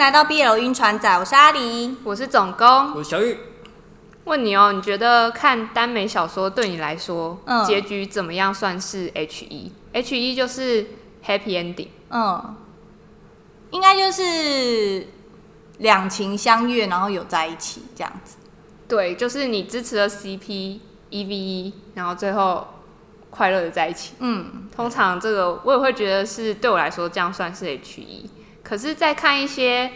来到 BL 晕船仔，我是阿狸，我是总工，我是小玉。问你哦，你觉得看耽美小说对你来说，嗯，结局怎么样算是 H E？H E 就是 Happy Ending。嗯，应该就是两情相悦，然后有在一起这样子。对，就是你支持了 C P E V E，然后最后快乐的在一起。嗯，通常这个我也会觉得是对我来说这样算是 H E。可是，在看一些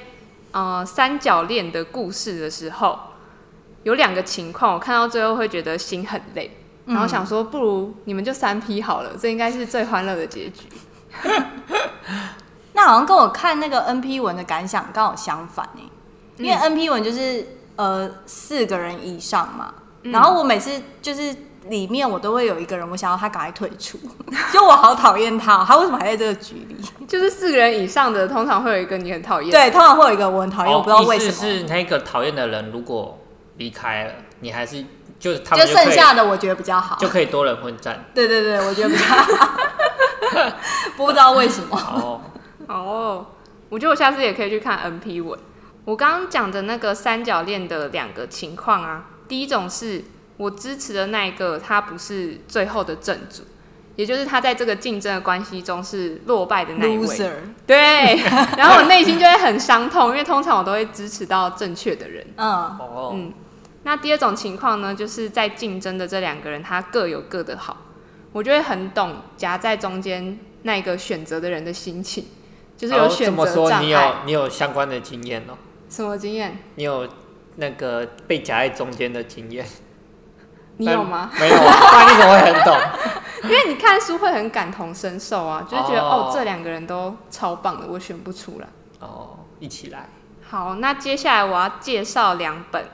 呃三角恋的故事的时候，有两个情况，我看到最后会觉得心很累，然后想说，不如你们就三 P 好了，这应该是最欢乐的结局。那好像跟我看那个 N P 文的感想刚好相反哎，因为 N P 文就是呃四个人以上嘛，然后我每次就是。里面我都会有一个人，我想要他赶快退出，就我好讨厌他，他为什么还在这个局里？就是四个人以上的，通常会有一个你很讨厌。对，通常会有一个我很讨厌，哦，我不知道为什么。意思是那个讨厌的人如果离开了，你还是就是他们就剩下的，我觉得比较好，就可以多人混战。对对对，我觉得比较好。不知道为什么。哦哦，我觉得我下次也可以去看 NP 文。我刚刚讲的那个三角恋的两个情况啊，第一种是。我支持的那一个，他不是最后的正主，也就是他在这个竞争的关系中是落败的那一位。Loser. 对，然后我内心就会很伤痛，因为通常我都会支持到正确的人。嗯嗯。那第二种情况呢，就是在竞争的这两个人，他各有各的好，我就会很懂夹在中间那个选择的人的心情，就是有选择你有你有相关的经验哦？什么经验？你有那个被夹在中间的经验？你有吗？没有啊，那你怎么会很懂？因为你看书会很感同身受啊，就是觉得哦，哦，这两个人都超棒的，我选不出来。哦，一起来。好，那接下来我要介绍两本，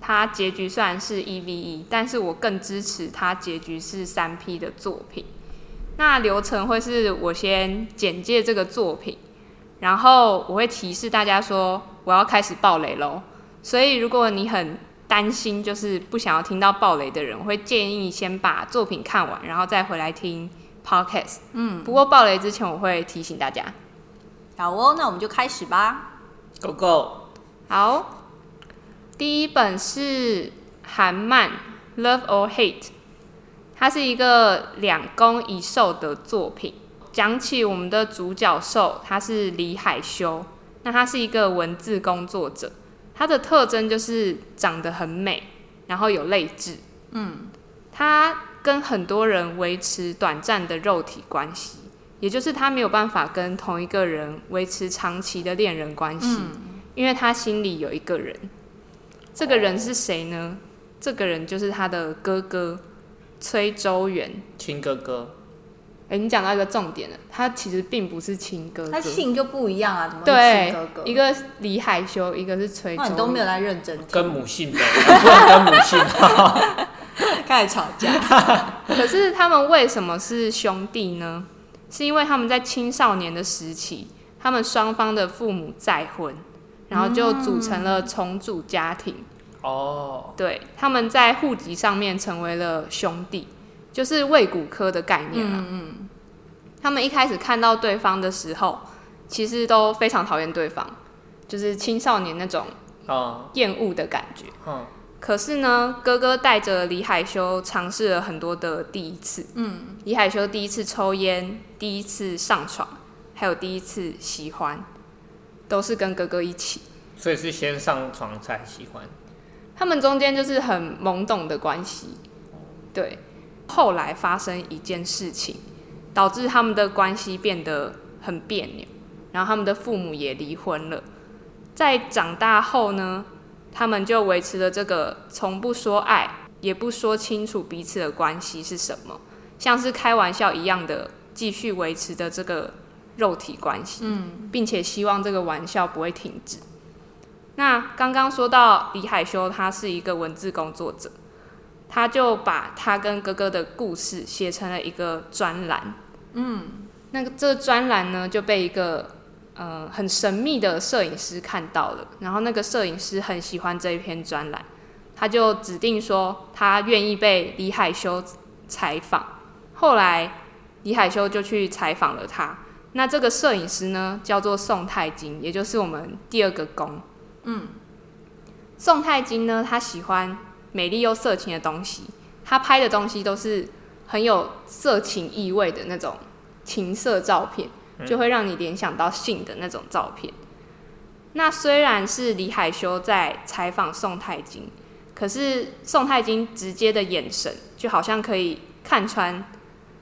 它结局虽然是 EVE，但是我更支持它结局是三 P 的作品。那流程会是我先简介这个作品，然后我会提示大家说我要开始爆雷喽。所以如果你很担心就是不想要听到暴雷的人，我会建议先把作品看完，然后再回来听 podcast。嗯，不过暴雷之前我会提醒大家。好哦，那我们就开始吧。Go go。好，第一本是韩漫《Love or Hate》，它是一个两攻一受的作品。讲起我们的主角受，他是李海修，那他是一个文字工作者。它的特征就是长得很美，然后有泪痣。嗯，他跟很多人维持短暂的肉体关系，也就是他没有办法跟同一个人维持长期的恋人关系，嗯，因为他心里有一个人。这个人是谁呢？这个人就是他的哥哥崔周元，亲哥哥。哎、欸，你讲到一个重点了，他其实并不是亲哥哥，他姓就不一样啊，怎么对哥哥？一个李海修，一个是崔周。你都没有来认真听，跟母姓的，不能跟母姓，开始吵架。可是他们为什么是兄弟呢？是因为他们在青少年的时期，他们双方的父母再婚，然后就组成了重组家庭。哦、嗯，对，他们在户籍上面成为了兄弟。就是胃骨科的概念啊。嗯嗯。他们一开始看到对方的时候，其实都非常讨厌对方，就是青少年那种厌恶的感觉。嗯。可是呢，哥哥带着李海修尝试了很多的第一次。嗯。李海修第一次抽烟，第一次上床，还有第一次喜欢，都是跟哥哥一起。所以是先上床才喜欢。他们中间就是很懵懂的关系。对。后来发生一件事情，导致他们的关系变得很别扭，然后他们的父母也离婚了。在长大后呢，他们就维持了这个从不说爱，也不说清楚彼此的关系是什么，像是开玩笑一样的继续维持的这个肉体关系，嗯，并且希望这个玩笑不会停止。那刚刚说到李海修，他是一个文字工作者。他就把他跟哥哥的故事写成了一个专栏，嗯，那个这个专栏呢就被一个呃很神秘的摄影师看到了，然后那个摄影师很喜欢这一篇专栏，他就指定说他愿意被李海修采访。后来李海修就去采访了他，那这个摄影师呢，叫做宋太金，也就是我们第二个公。嗯，宋太金呢，他喜欢美丽又色情的东西，他拍的东西都是很有色情意味的那种情色照片，就会让你联想到性的那种照片。那虽然是李海修在采访宋太金，可是宋太金直接的眼神，就好像可以看穿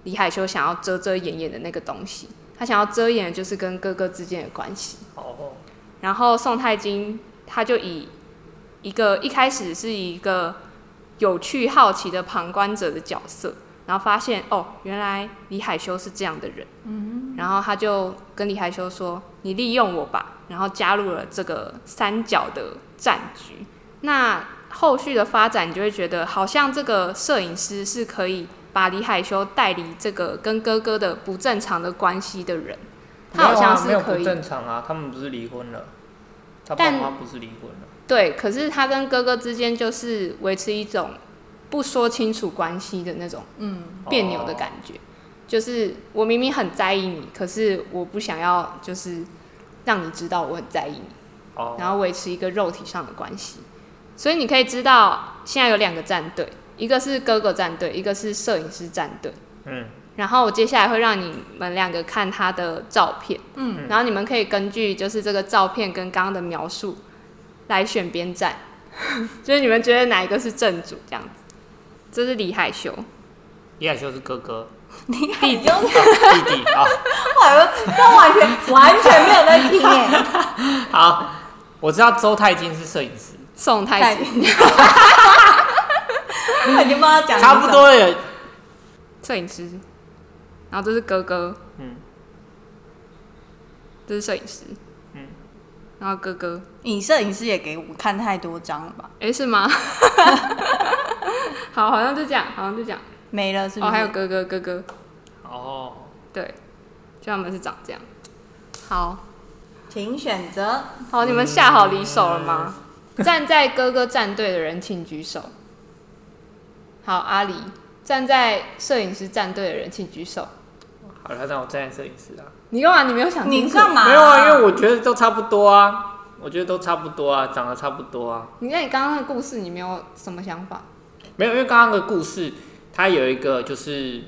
李海修想要遮遮掩掩的那个东西。他想要遮掩的就是跟哥哥之间的关系。哦。然后宋太金他就以一个一开始是一个有趣好奇的旁观者的角色，然后发现哦，原来李海修是这样的人。嗯。然后他就跟李海修说：“你利用我吧。”然后加入了这个三角的战局。那后续的发展，你就会觉得好像这个摄影师是可以。把李海修带离这个跟哥哥的不正常的关系的人，他好像是可以。没有啊，不正常啊，他们不是离婚了，他爸妈不是离婚了。对，可是他跟哥哥之间就是维持一种不说清楚关系的那种，嗯，别扭的感觉。就是我明明很在意你，可是我不想要，就是让你知道我很在意你，然后维持一个肉体上的关系。所以你可以知道，现在有两个战队。一个是哥哥战队，一个是摄影师战队。嗯，然后我接下来会让你们两个看他的照片。嗯，然后你们可以根据就是这个照片跟刚刚的描述来选边站，就是你们觉得哪一个是正主这样子。这是李海修，李海修是哥哥，李海修弟弟。啊，这完全完全没有在听耶。好，我知道周太金是摄影师，宋太金。已经帮他讲差不多了。摄影师，然后这是哥哥，嗯，这是摄影师，嗯，然后哥哥，你摄影师也给我看太多张了吧？哎、欸，是吗？好，好像就这样，好像就这样，没了，是不是？哦，还有哥哥，哥哥，哦，对，就他们是长这样。好，请选择。好，你们下好离手了吗？嗯、站在哥哥战队的人，请举手。好，阿里站在摄影师战队的人，请举手。好了，那我站在摄影师啊。你干嘛？你没有想清楚？你干嘛？没有啊，因为我觉得都差不多啊。我觉得都差不多啊，长得差不多啊。你看你刚刚的故事，你没有什么想法？没有，因为刚刚的故事，他有一个就是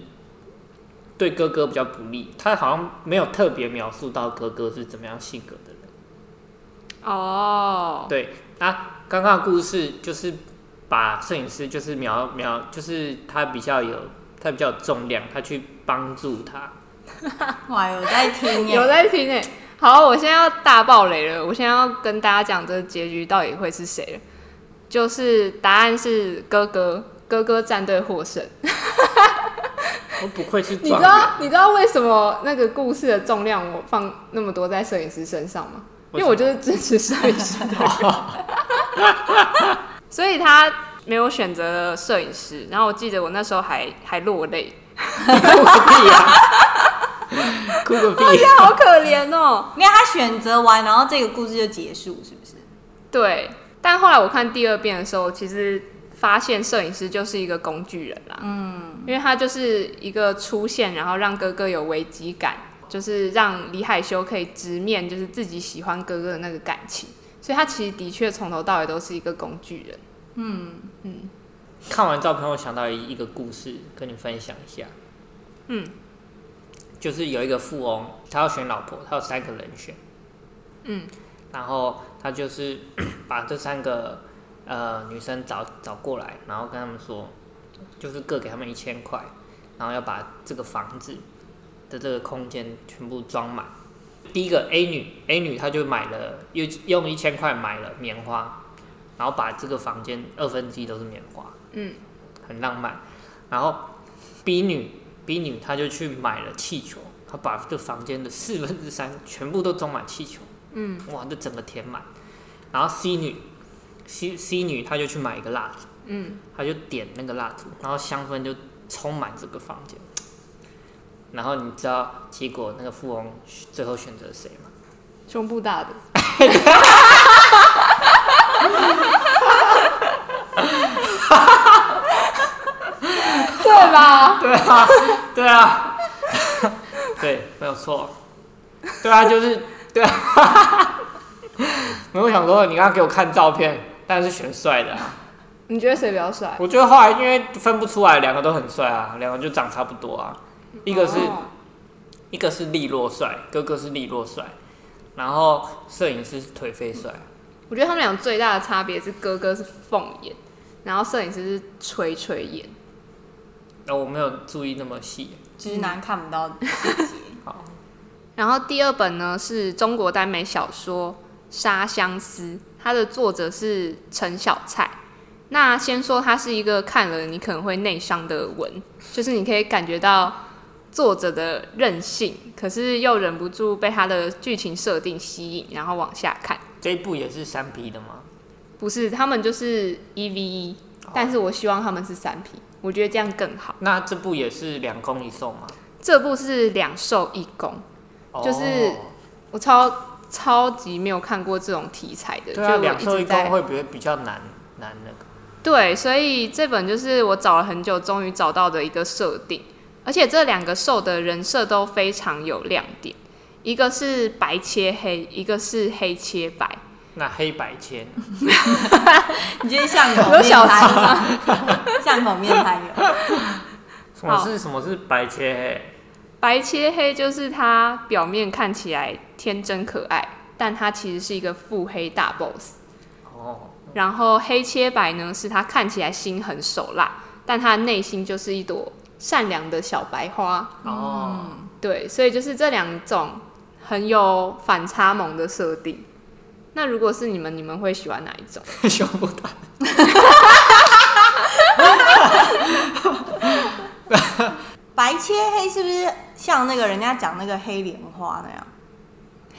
对哥哥比较不利，他好像没有特别描述到哥哥是怎么样性格的人。哦。对，那刚刚的故事就是。把摄影师就是描描，就是他比较有他比较有重量，他去帮助他。哇，有在听耶，有在听耶。好，我现在要大爆雷了，我现在要跟大家讲这个结局到底会是谁了。就是答案是哥哥，哥哥战队获胜。我不愧是，你知道你知道为什么那个故事的重量我放那么多在摄影师身上吗？因为我就是支持摄影师的。所以他没有选择了摄影师，然后我记得我那时候还还落泪，落个屁啊！哭个屁！呀，好可怜哦！因为他选择完，然后这个故事就结束，是不是？对。但后来我看第二遍的时候，其实发现摄影师就是一个工具人啦。嗯。因为他就是一个出现，然后让哥哥有危机感，就是让李海修可以直面，就是自己喜欢哥哥的那个感情。所以他其实的确从头到尾都是一个工具人。嗯嗯。看完照片，我想到一个故事，跟你分享一下。嗯。就是有一个富翁，他要选老婆，他有三个人选。嗯。然后他就是 把这三个呃女生找找过来，然后跟他们说，就是各给他们一千块，然后要把这个房子的这个空间全部装满。第一个 A 女，A 女她就买了，又用一千块买了棉花，然后把这个房间二分之一都是棉花，嗯，很浪漫。然后 B 女，B 女她就去买了气球，她把这房间的四分之三全部都装满气球，嗯，哇，这整个填满。然后 C 女，C C 女她就去买一个蜡烛，嗯，她就点那个蜡烛，然后香氛就充满这个房间。然后你知道结果那个富翁最后选择谁吗？胸部大的。对吧？对啊，对啊，对，没有错。对啊，就是对啊。没有想说，你刚刚给我看照片，当然是选帅的啊。你觉得谁比较帅？我觉得后来因为分不出来，两个都很帅啊，两个就长差不多啊。一个是，哦、一个是利落帅，哥哥是利落帅，然后摄影师是颓废帅。我觉得他们俩最大的差别是，哥哥是凤眼，然后摄影师是垂垂眼。哦，我没有注意那么细，直男看不到细节。好，然后第二本呢是中国耽美小说《沙相思》，它的作者是陈小菜。那先说它是一个看了你可能会内伤的文，就是你可以感觉到作者的任性，可是又忍不住被他的剧情设定吸引，然后往下看。这一部也是三 P 的吗？不是，他们就是一 V 一，但是我希望他们是三 P，我觉得这样更好。那这部也是两攻一受吗？这部是两受一攻，就是我超超级没有看过这种题材的，对啊，两受一攻会不会比较难难那个？对，所以这本就是我找了很久，终于找到的一个设定，而且这两个受的人设都非常有亮点，一个是白切黑，一个是黑切白。那黑白切？你今天巷口面摊吗？巷口面摊有。什么是什么是白切黑？白切黑就是他表面看起来天真可爱，但他其实是一个腹黑大 boss。哦。然后黑切白呢，是他看起来心狠手辣，但他内心就是一朵善良的小白花。哦，对，所以就是这两种很有反差萌的设定。那如果是你们，你们会喜欢哪一种？凶不大。白切黑是不是像那个人家讲那个黑莲花那样？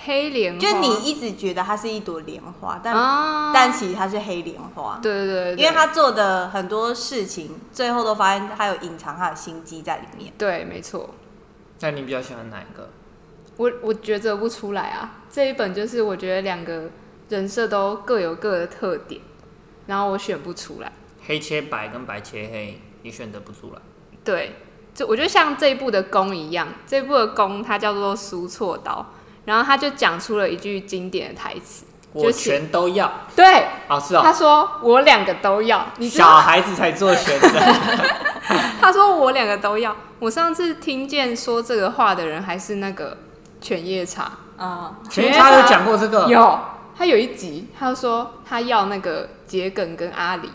黑莲花，就你一直觉得它是一朵莲花，但、啊、但其实它是黑莲花。对对对，对，因为他做的很多事情，最后都发现他有隐藏他的心机在里面。对，没错。那你比较喜欢哪一个？我我抉择不出来啊。这一本就是我觉得两个人设都各有各的特点，然后我选不出来。黑切白跟白切黑，你选择不出来。对，就我觉得像这一部的弓一样，这一部的弓它叫做苏错刀。然后他就讲出了一句经典的台词：“我全都要。”对，啊是啊，他说：“我两个都要。”你小孩子才做选择。他说：“我两个都要。”我上次听见说这个话的人还是那个犬夜叉啊，犬夜叉有讲过这个？有，他有一集他说他要那个桔梗跟阿里，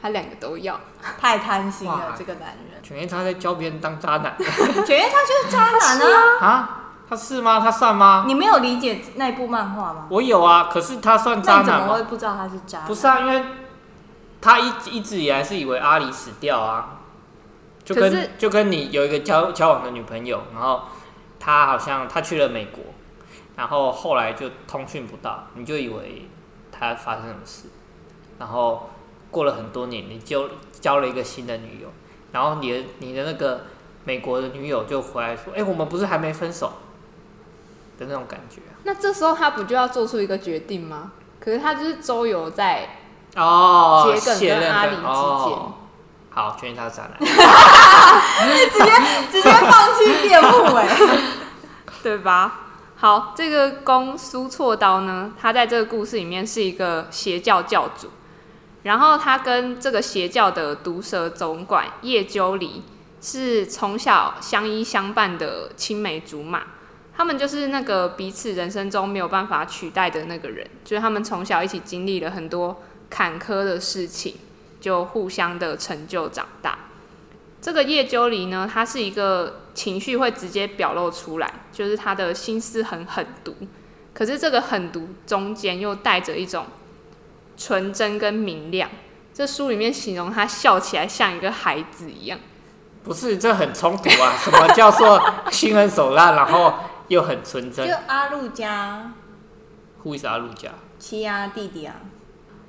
他两个都要，太贪心了这个男人。犬夜叉在教别人当渣男，犬夜叉就是渣男啊！啊。他是吗？他算吗？你没有理解那部漫画吗？我有啊，可是他算渣男吗？怎么会不知道他是渣男？不是啊，因为他一一直以来是以为阿里死掉啊，就跟就跟你有一个交交往的女朋友，然后他好像他去了美国，然后后来就通讯不到，你就以为他发生什么事，然后过了很多年，你就交了一个新的女友，然后你的你的那个美国的女友就回来说：“哎、欸，我们不是还没分手？”的那种感觉、啊，那这时候他不就要做出一个决定吗？可是他就是周游在哦，桔梗跟阿里之间、哦。好，确定他是渣男，直接直接放弃辩护哎，对吧？好，这个公苏错刀呢，他在这个故事里面是一个邪教教主，然后他跟这个邪教的毒蛇总管叶鸠离是从小相依相伴的青梅竹马。他们就是那个彼此人生中没有办法取代的那个人，就是他们从小一起经历了很多坎坷的事情，就互相的成就长大。这个叶鸠离呢，他是一个情绪会直接表露出来，就是他的心思很狠毒，可是这个狠毒中间又带着一种纯真跟明亮。这书里面形容他笑起来像一个孩子一样，不是，这很冲突啊！什么叫做心狠手辣？然后。又很纯真，就阿路加，Who is 阿路加？奇犽弟弟啊！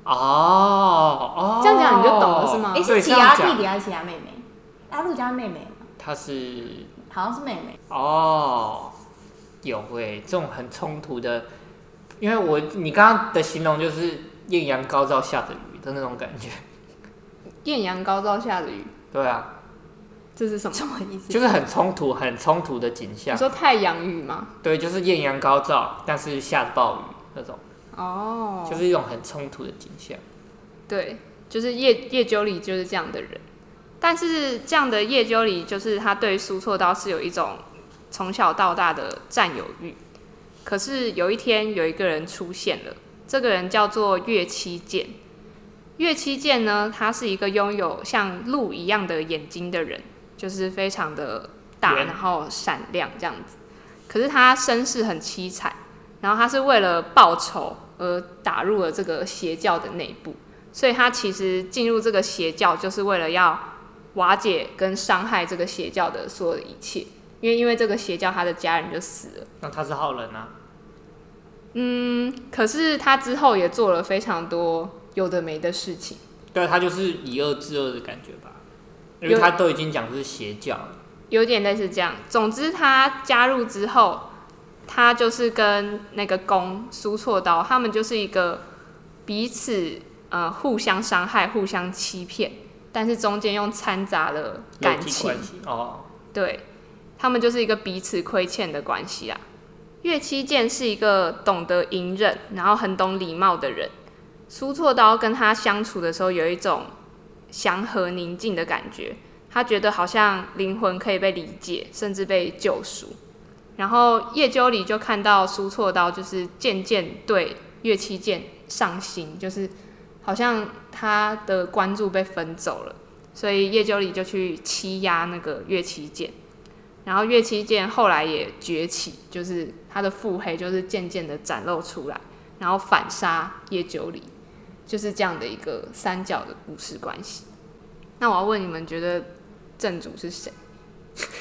哦哦，这样讲你就懂了是吗？哎，是奇犽弟弟还是奇犽妹妹？阿路家妹妹，她是好像是妹妹哦。有会这种很冲突的，因为我你刚刚的形容就是艳阳高照下的雨的那种感觉。艳阳高照下的雨，对啊，这是什么？什么意思？就是很冲突、很冲突的景象。你说太阳雨吗？对，就是艳阳高照，但是下暴雨那种。哦，就是一种很冲突的景象。对，就是叶叶鸠里就是这样的人，但是这样的叶鸠里就是他对苏错刀是有一种从小到大的占有欲。可是有一天有一个人出现了，这个人叫做月七剑。月七剑呢，他是一个拥有像鹿一样的眼睛的人，就是非常的大，然后闪亮这样子。可是他身世很凄惨，然后他是为了报仇而打入了这个邪教的内部，所以他其实进入这个邪教就是为了要瓦解跟伤害这个邪教的所有的一切，因为因为这个邪教他的家人就死了。那他是好人啊？嗯，可是他之后也做了非常多有的没的事情。对，他就是以恶制恶的感觉吧，因为他都已经讲是邪教了，有点类似这样。总之，他加入之后。他就是跟那个攻苏错刀，他们就是一个彼此呃互相伤害、互相欺骗，但是中间又掺杂了感情哦。对，他们就是一个彼此亏欠的关系啊。月期见是一个懂得隐忍，然后很懂礼貌的人。苏错刀跟他相处的时候，有一种祥和宁静的感觉，他觉得好像灵魂可以被理解，甚至被救赎。然后叶鸠里就看到苏错刀，就是渐渐对月期见上心，就是好像他的关注被分走了，所以叶九里就去欺压那个月期见。然后月期见后来也崛起，就是他的腹黑就是渐渐的展露出来，然后反杀叶九里，就是这样的一个三角的故事关系。那我要问你们，觉得正主是谁？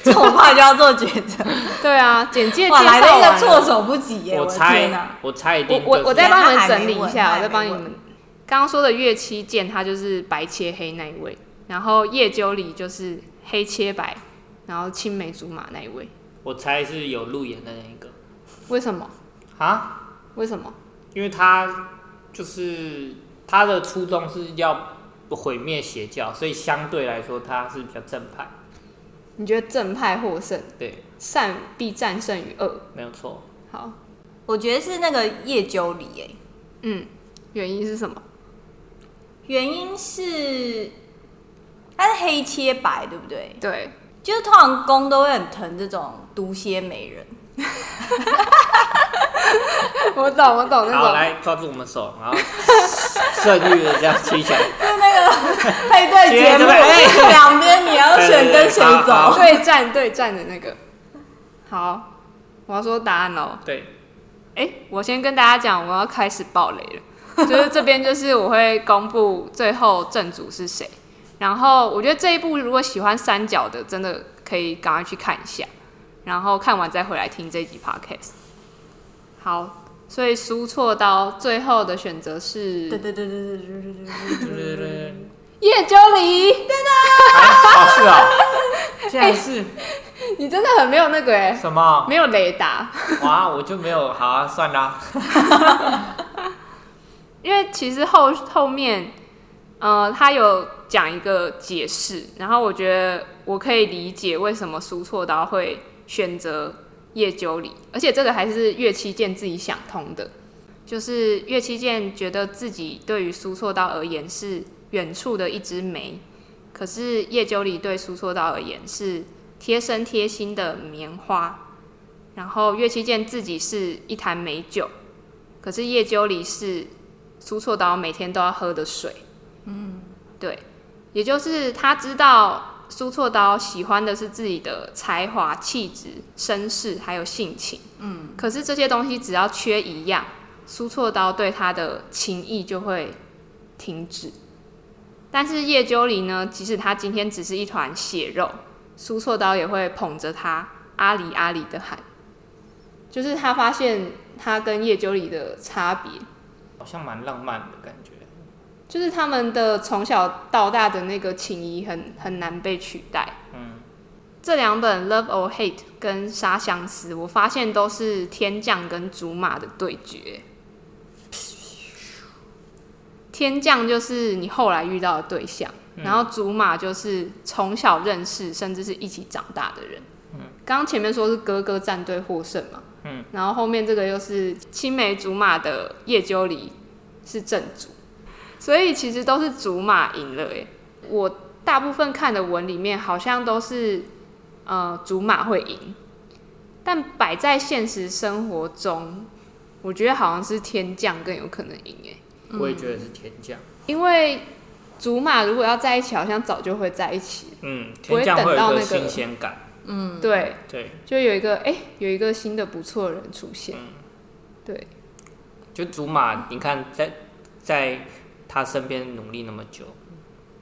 这么快就要做抉择？对啊，简介哇，来了一个措手不及耶！我猜，我猜一定。我我再帮你们整理一下，我再帮你们。刚刚说的月七剑，他就是白切黑那一位，然后叶鸠里就是黑切白，然后青梅竹马那一位。我猜是有路演的那一个。为什么？啊？为什么？因为他就是他的初衷是要毁灭邪教，所以相对来说他是比较正派。你觉得正派获胜？对，善必战胜于恶，没有错。好，我觉得是那个叶鸠里诶。嗯，原因是什么？原因是它是黑切白，对不对？对，就是通常攻都会很疼这种毒蝎美人。我懂，我懂那种。好，来抓住我们手，然后 顺利的这样举起来。就是那个 配对节目，两边你要选跟谁走？对战对战的那个。好，我要说答案喽。对。哎、欸，我先跟大家讲，我要开始爆雷了。就是这边，就是我会公布最后正主是谁。然后，我觉得这一部如果喜欢三角的，真的可以赶快去看一下。然后看完再回来听这集 podcast。好，所以输错刀最后的选择是。对对对对对对对对对对。叶鸠里，对的。啊，是啊。现在是。你真的很没有那个哎。什么？没有雷达。哇，我就没有，好啊，算了。因为其实后后面，呃，他有讲一个解释，然后我觉得我可以理解为什么苏错刀会。选择叶九里，而且这个还是岳七剑自己想通的，就是岳七剑觉得自己对于苏错刀而言是远处的一枝梅，可是叶九里对苏错刀而言是贴身贴心的棉花，然后岳七剑自己是一坛美酒，可是叶九里是苏错刀每天都要喝的水，嗯，对，也就是他知道。苏错刀喜欢的是自己的才华、气质、身世，还有性情。嗯，可是这些东西只要缺一样，苏错刀对他的情意就会停止。但是叶鸠里呢？即使他今天只是一团血肉，苏错刀也会捧着他阿里阿里的喊。就是他发现他跟叶鸠里的差别，好像蛮浪漫的感觉。就是他们的从小到大的那个情谊很很难被取代。嗯，这两本《Love or Hate》跟《杀相思》，我发现都是天降跟竹马的对决。天降就是你后来遇到的对象，嗯、然后竹马就是从小认识甚至是一起长大的人。嗯，刚刚前面说是哥哥战队获胜嘛，嗯，然后后面这个又是青梅竹马的叶鸠离是正主，所以其实都是竹马赢了诶。我大部分看的文里面好像都是呃竹马会赢，但摆在现实生活中，我觉得好像是天降更有可能赢诶。我也觉得是天降，因为竹马如果要在一起，好像早就会在一起。嗯，天将会有个新鲜感。嗯，对对，就有一个哎、欸，有一个新的不错的人出现。嗯、对，就祖玛，你看在在他身边努力那么久，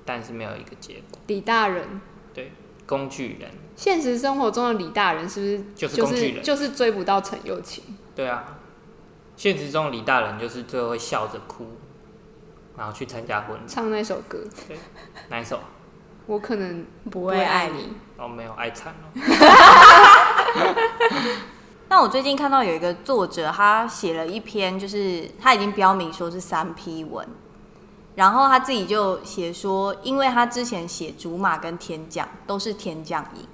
但是没有一个结果。李大人，对，工具人。现实生活中的李大人是不是就是工具人？就是追不到陈又青。对啊，现实中李大人就是最后会笑着哭，然后去参加婚礼，唱那首歌。对，哪一首？我可能不会爱你。哦，没有爱惨了。那我最近看到有一个作者，他写了一篇，就是他已经标明说是三 P 文，然后他自己就写说，因为他之前写竹马跟天降都是天降赢，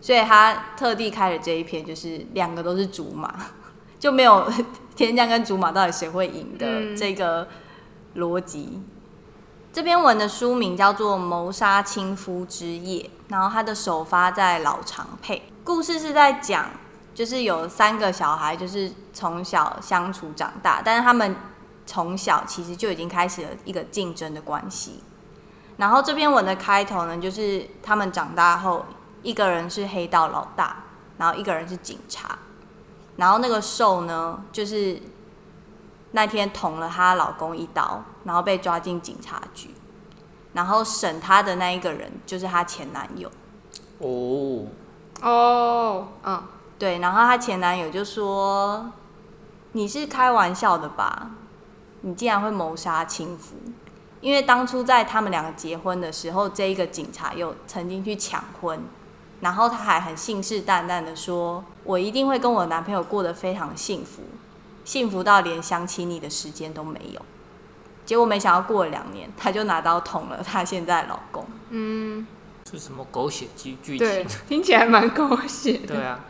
所以他特地开了这一篇，就是两个都是竹马，就没有 天降跟竹马到底谁会赢的这个逻辑。这篇文的书名叫做《谋杀亲夫之夜》，然后它的首发在老长配。故事是在讲，就是有三个小孩，就是从小相处长大，但是他们从小其实就已经开始了一个竞争的关系。然后这篇文的开头呢，就是他们长大后，一个人是黑道老大，然后一个人是警察，然后那个受呢，就是。那天捅了她老公一刀，然后被抓进警察局，然后审她的那一个人就是她前男友。哦，哦，嗯，对，然后她前男友就说：“你是开玩笑的吧？你竟然会谋杀亲夫？因为当初在他们两个结婚的时候，这一个警察又曾经去抢婚，然后他还很信誓旦旦的说：我一定会跟我男朋友过得非常幸福。”幸福到连想起你的时间都没有，结果没想到过了两年，她就拿刀捅了她现在的老公。嗯，是什么狗血剧剧情？对，听起来蛮狗血的。对啊，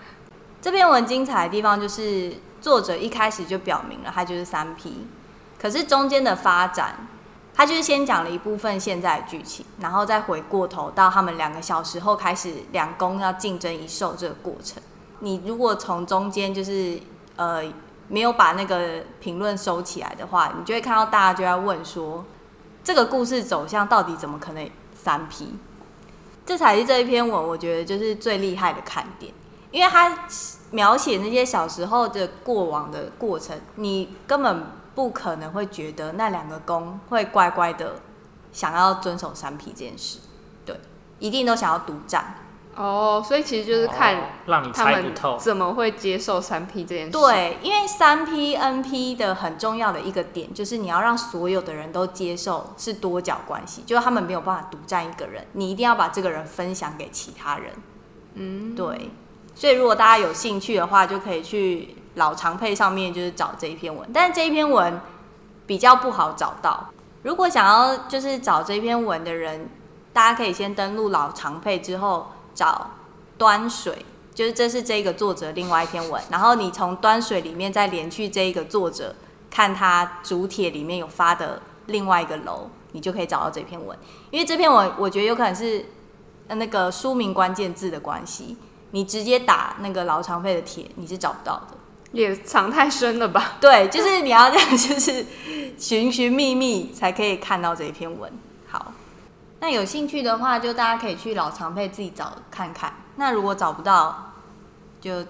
这篇文精彩的地方就是作者一开始就表明了他就是三 P，可是中间的发展，他就是先讲了一部分现在的剧情，然后再回过头到他们两个小时后开始两公要竞争一受这个过程。你如果从中间就是呃。没有把那个评论收起来的话，你就会看到大家就在问说，这个故事走向到底怎么可能三 P？这才是这一篇文我觉得就是最厉害的看点，因为他描写那些小时候的过往的过程，你根本不可能会觉得那两个公会乖乖的想要遵守三 P 这件事，对，一定都想要独占。哦，oh, 所以其实就是看他们怎么会接受三 P 这件事。对，因为三 P NP 的很重要的一个点，就是你要让所有的人都接受是多角关系，就是他们没有办法独占一个人，你一定要把这个人分享给其他人。嗯，对。所以如果大家有兴趣的话，就可以去老长配上面就是找这一篇文，但是这一篇文比较不好找到。如果想要就是找这篇文的人，大家可以先登录老长配之后。找端水，就是这是这个作者另外一篇文，然后你从端水里面再连去这一个作者，看他主帖里面有发的另外一个楼，你就可以找到这篇文。因为这篇文我觉得有可能是那个书名关键字的关系，你直接打那个老长费的帖，你是找不到的，也藏太深了吧？对，就是你要这样，就是寻寻觅觅才可以看到这一篇文。好。那有兴趣的话，就大家可以去老常配自己找看看。那如果找不到，就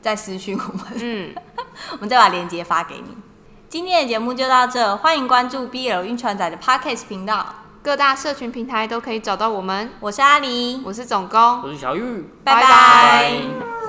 再私讯我们，嗯，我们再把链接发给你。今天的节目就到这，欢迎关注 BL 晕船仔的 Podcast 频道，各大社群平台都可以找到我们。我是阿狸，我是总工，我是小玉，拜拜。